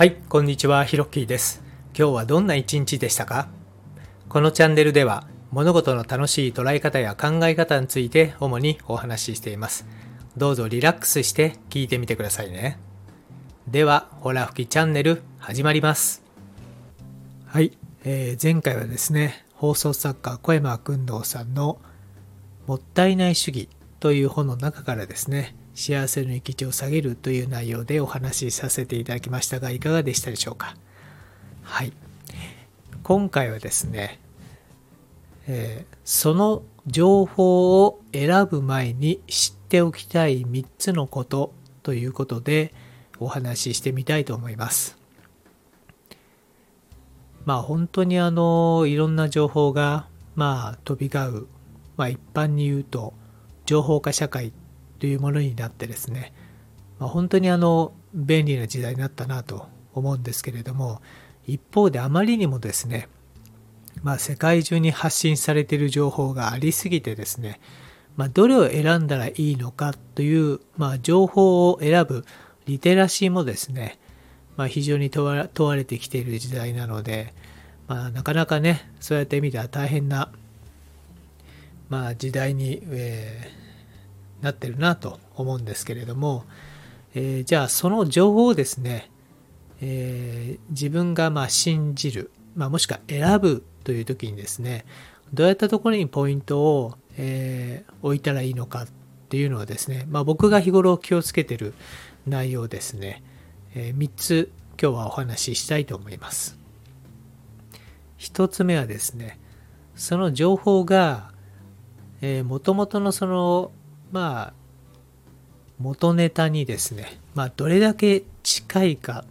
はい、こんにちは、ひろっきーです。今日はどんな一日でしたか？このチャンネルでは物事の楽しい捉え方や考え方について主にお話ししています。どうぞリラックスして聞いてみてくださいね。では、ホラ吹きチャンネル始まります。はい、えー前回はですね、放送作家小山君堂さんのもったいない主義という本の中からですね、幸せの域地を下げるという内容でお話しさせていただきましたが、いかがでしたでしょうか？はい。今回はですね、えーその情報を選ぶ前に知っておきたい3つのことということでお話ししてみたいと思います。まあ本当にあのいろんな情報がまあ飛び交う、まあ、一般に言うと情報化社会というものになってですね、まあ、本当にあの便利な時代になったなと思うんですけれども一方であまりにもですねまあ、世界中に発信されている情報がありすぎてですね、まあ、どれを選んだらいいのかという、まあ、情報を選ぶリテラシーもですね、まあ、非常に問われてきている時代なので、まあ、なかなかねそうやって見たら大変な、まあ、時代に、えなってるなと思うんですけれども、えーじゃあその情報をですね、えー自分がまあ信じる、まあ、もしくは選ぶという時にですねどういったところにポイントを、えー置いたらいいのかっていうのはですね、まあ、僕が日頃気をつけてる内容ですね、え3つ今日はお話ししたいと思います。1つ目はですねその情報がもともとのそのまあ元ネタにですね、まあ、どれだけ近いか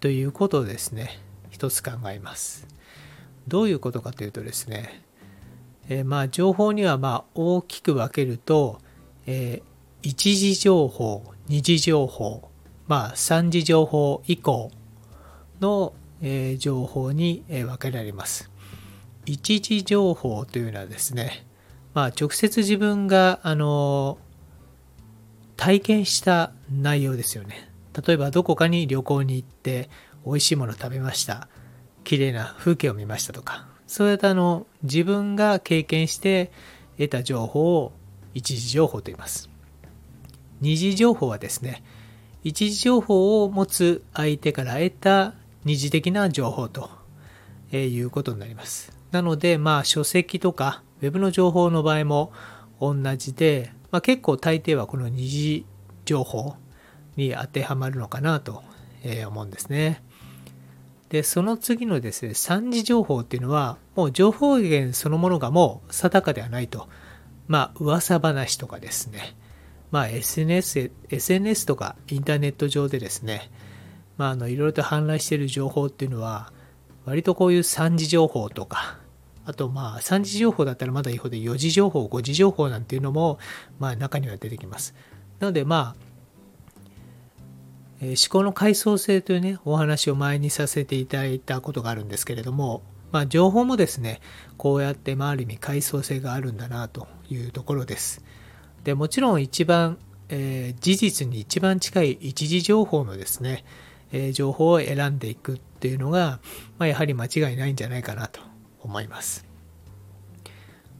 ということをですね一つ考えます。どういうことかというとですね、えーまあ情報にはま大きく分けると、えー一次情報二次情報まあ三次情報以降の、えー情報に、分けられます。一次情報というのはですねまあ直接自分があの体験した内容ですよね。例えばどこかに旅行に行って美味しいものを食べました。綺麗な風景を見ましたとか。そういったあの自分が経験して得た情報を一次情報と言います。二次情報はですね一次情報を持つ相手から得た二次的な情報とえーいうことになります。なのでまあ書籍とかウェブの情報の場合も同じで、まあ、結構大抵はこの二次情報に当てはまるのかなとえー思うんですね。でその次のですね三次情報っていうのはもう情報源そのものがもう定かではないと。まあ噂話とかですね。まあ SNS, SNS とかインターネット上でですね。まああのいろいろと氾濫している情報っていうのは割とこういう三次情報とかあとまあ三次情報だったらまだいいほど四次情報五次情報なんていうのもまあ中には出てきます。なのでまあえー思考の階層性というねお話を前にさせていただいたことがあるんですけれども、まあ、情報もですねこうやってまあある意味階層性があるんだなというところです。でもちろん一番、えー事実に一番近い一次情報のですね、え情報を選んでいくっていうのが、まあ、やはり間違いないんじゃないかなと思います。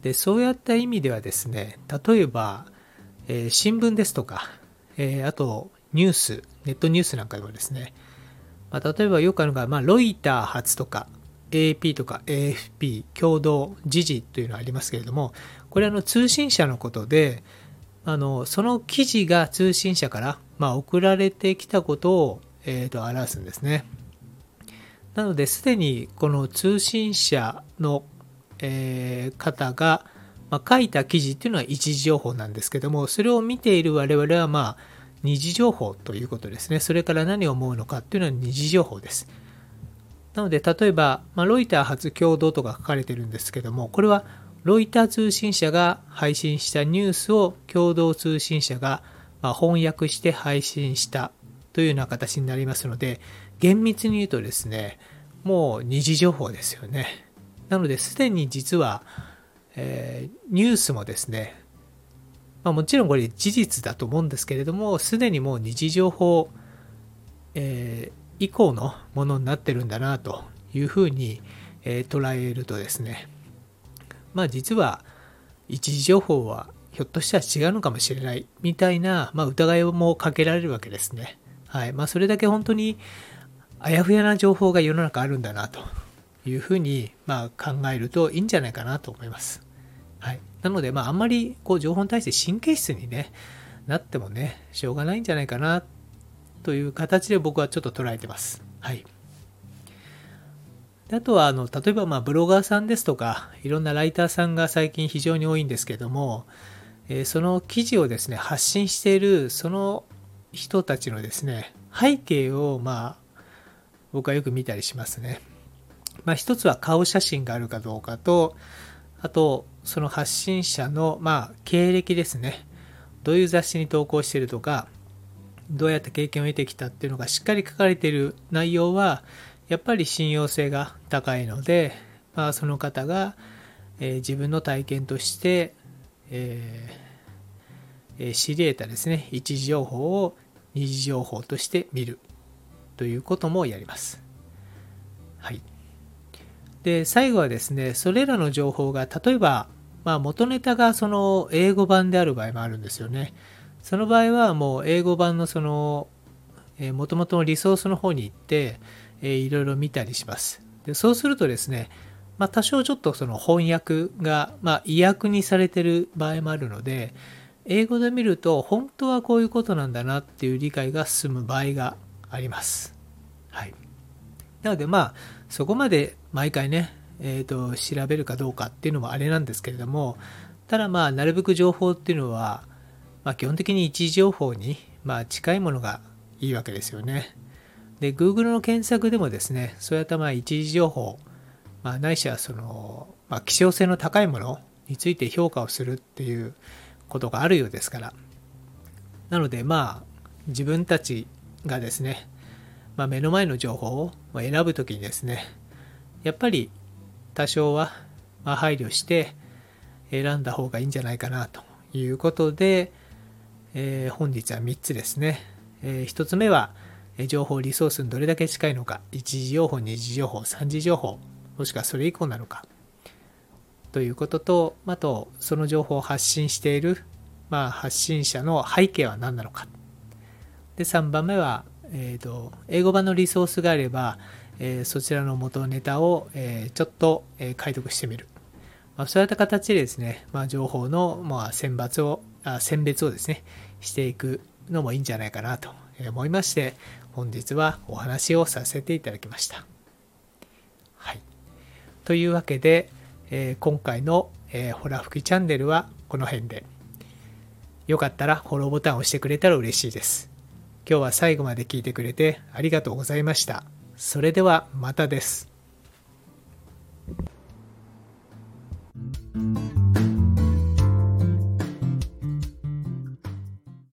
でそういった意味ではですね例えば、えー新聞ですとか、えーあとニュースネットニュースなんかでもですね、まあ、例えばよくあるのが、まあ、ロイター発とか AP とか AFP 共同時事というのがありますけれどもこれはあの通信社のことであのその記事が通信社から、まあ、送られてきたことを、えーと表すんですね。なのですでにこの通信社の、えー方が、まあ、書いた記事っていうのは一時情報なんですけどもそれを見ている我々はまあ二次情報ということですね。それから何を思うのかっていうのは二次情報です。なので例えば、まあ、ロイター発共同とか書かれてるんですけどもこれはロイター通信社が配信したニュースを共同通信社がま翻訳して配信したというような形になりますので厳密に言うとですねもう二次情報ですよねなのですでに実は、えーニュースもですねまあ、もちろんこれ事実だと思うんですけれどもすでにもう二次情報、えー以降のものになってるんだなというふうに、えー、捉えるとですねまあ実は一時情報はひょっとしたら違うのかもしれないみたいな、まあ、疑いもかけられるわけですね。はいまあ、それだけ本当にあやふやな情報が世の中あるんだなというふうに、まあ、考えるといいんじゃないかなと思います。はい、なので、まあ、あんまりこう情報に対して神経質に、ね、なってもねしょうがないんじゃないかなという形で僕はちょっと捉えてます。はい、あとはあの例えばまあブロガーさんですとかいろんなライターさんが最近非常に多いんですけども、えその記事をですね発信しているその人たちのですね背景をまあ僕はよく見たりしますね。まあ、一つは顔写真があるかどうかとあとその発信者のまあ経歴ですねどういう雑誌に投稿してるとかどうやって経験を得てきたっていうのがしっかり書かれている内容はやっぱり信用性が高いので、まあ、その方が、えー、自分の体験として、えー、知り得たですね一時情報を二次情報として見るということもやります。はい。で、最後はですね、それらの情報が例えば、まあ、元ネタがその英語版である場合もあるんですよね。その場合はもう英語版のその、えー、元々のリソースの方に行って、えー、いろいろ見たりします。でそうするとですね、まあ、多少ちょっとその翻訳が、まあ、意訳にされてる場合もあるので、英語で見ると本当はこういうことなんだなっていう理解が進む場合があります。はい。なのでまあ、そこまで毎回ね、えーと、調べるかどうかっていうのもあれなんですけれども、ただまあ、なるべく情報っていうのは、まあ、基本的に一時情報に、まあ、近いものがいいわけですよね。で、Google の検索でもですね、そうやったまあ一時情報、まあ、ないしはその、まあ、希少性の高いものについて評価をするっていうことがあるようですから。なので、まあ、自分たちがですね、まあ、目の前の情報を選ぶときにですね、やっぱり多少は配慮して選んだ方がいいんじゃないかなということで、えー、本日は3つですね。えー、1つ目は、情報リソースにどれだけ近いのか、1次情報、2次情報、3次情報、もしくはそれ以降なのか、ということと、あと、その情報を発信している、まあ、発信者の背景は何なのか。で、3番目は、えーと、英語版のリソースがあれば、えー、そちらの元ネタを、えー、ちょっと、え、解読してみる。まあ、そういった形でですね、まあ、情報の、まあ、選抜をあ、選別をですね、していくのもいいんじゃないかなと思いまして、本日はお話をさせていただきました。はい。というわけで、え今回の、えー、ホラ吹きチャンネルはこの辺で。よかったらフォローボタンを押してくれたら嬉しいです。今日は最後まで聞いてくれてありがとうございました。それではまたです。